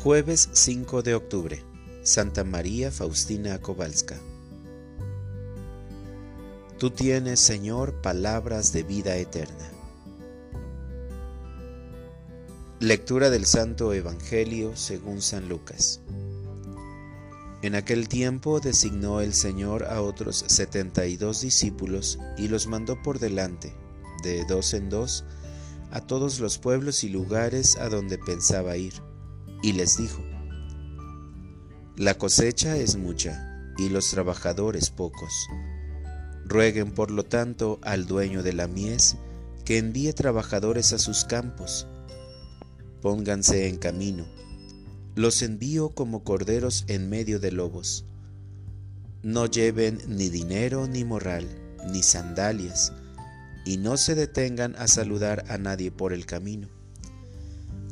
Jueves 5 de octubre. Santa María Faustina Kowalska. Tú tienes, Señor, palabras de vida eterna. Lectura del Santo Evangelio según San Lucas. En aquel tiempo designó el Señor a otros setenta y dos discípulos y los mandó por delante, de dos en dos, a todos los pueblos y lugares a donde pensaba ir, y les dijo, La cosecha es mucha y los trabajadores pocos. Rueguen por lo tanto al dueño de la mies que envíe trabajadores a sus campos. Pónganse en camino los envío como corderos en medio de lobos. No lleven ni dinero ni morral, ni sandalias, y no se detengan a saludar a nadie por el camino.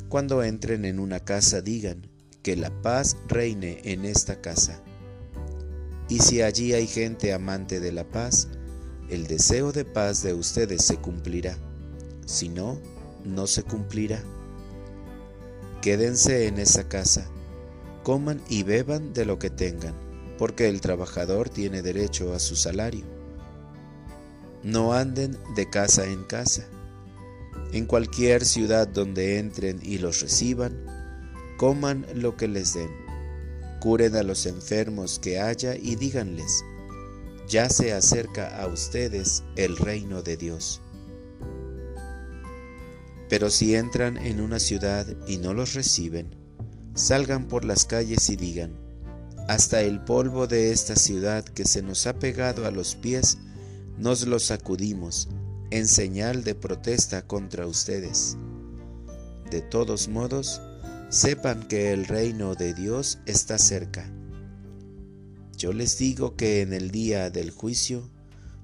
Cuando entren en una casa digan, que la paz reine en esta casa. Y si allí hay gente amante de la paz, el deseo de paz de ustedes se cumplirá. Si no, no se cumplirá. Quédense en esa casa, coman y beban de lo que tengan, porque el trabajador tiene derecho a su salario. No anden de casa en casa. En cualquier ciudad donde entren y los reciban, coman lo que les den. Curen a los enfermos que haya y díganles, ya se acerca a ustedes el reino de Dios. Pero si entran en una ciudad y no los reciben, salgan por las calles y digan, hasta el polvo de esta ciudad que se nos ha pegado a los pies, nos lo sacudimos en señal de protesta contra ustedes. De todos modos, sepan que el reino de Dios está cerca. Yo les digo que en el día del juicio,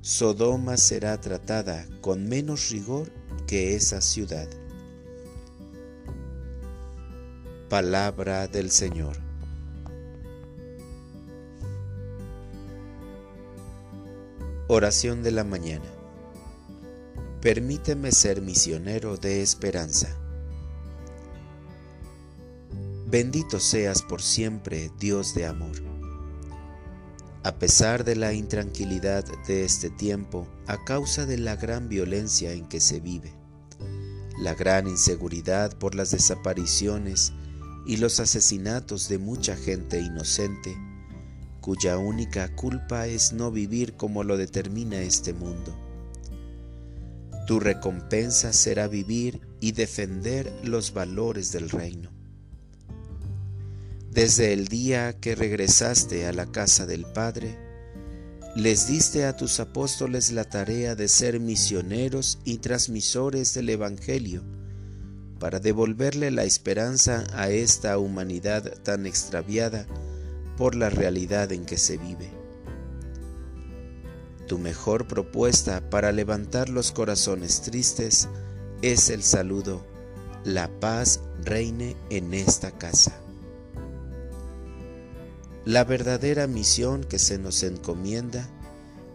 Sodoma será tratada con menos rigor que esa ciudad. Palabra del Señor. Oración de la mañana. Permíteme ser misionero de esperanza. Bendito seas por siempre, Dios de amor. A pesar de la intranquilidad de este tiempo, a causa de la gran violencia en que se vive, la gran inseguridad por las desapariciones y los asesinatos de mucha gente inocente, cuya única culpa es no vivir como lo determina este mundo. Tu recompensa será vivir y defender los valores del reino. Desde el día que regresaste a la casa del Padre, les diste a tus apóstoles la tarea de ser misioneros y transmisores del Evangelio, para devolverle la esperanza a esta humanidad tan extraviada por la realidad en que se vive. Tu mejor propuesta para levantar los corazones tristes es el saludo, la paz reine en esta casa. La verdadera misión que se nos encomienda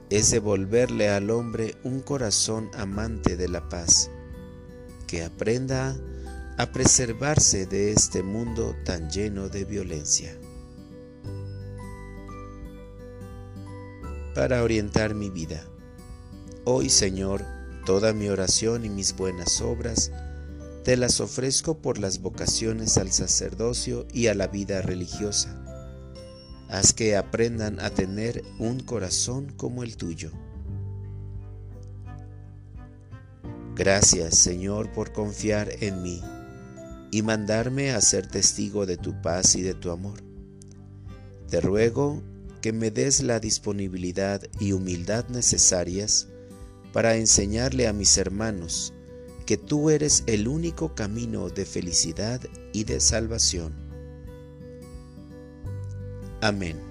es devolverle al hombre un corazón amante de la paz, que aprenda a preservarse de este mundo tan lleno de violencia. Para orientar mi vida, hoy Señor, toda mi oración y mis buenas obras, te las ofrezco por las vocaciones al sacerdocio y a la vida religiosa Haz que aprendan a tener un corazón como el tuyo. Gracias, Señor, por confiar en mí y mandarme a ser testigo de tu paz y de tu amor. Te ruego que me des la disponibilidad y humildad necesarias para enseñarle a mis hermanos que tú eres el único camino de felicidad y de salvación Amén.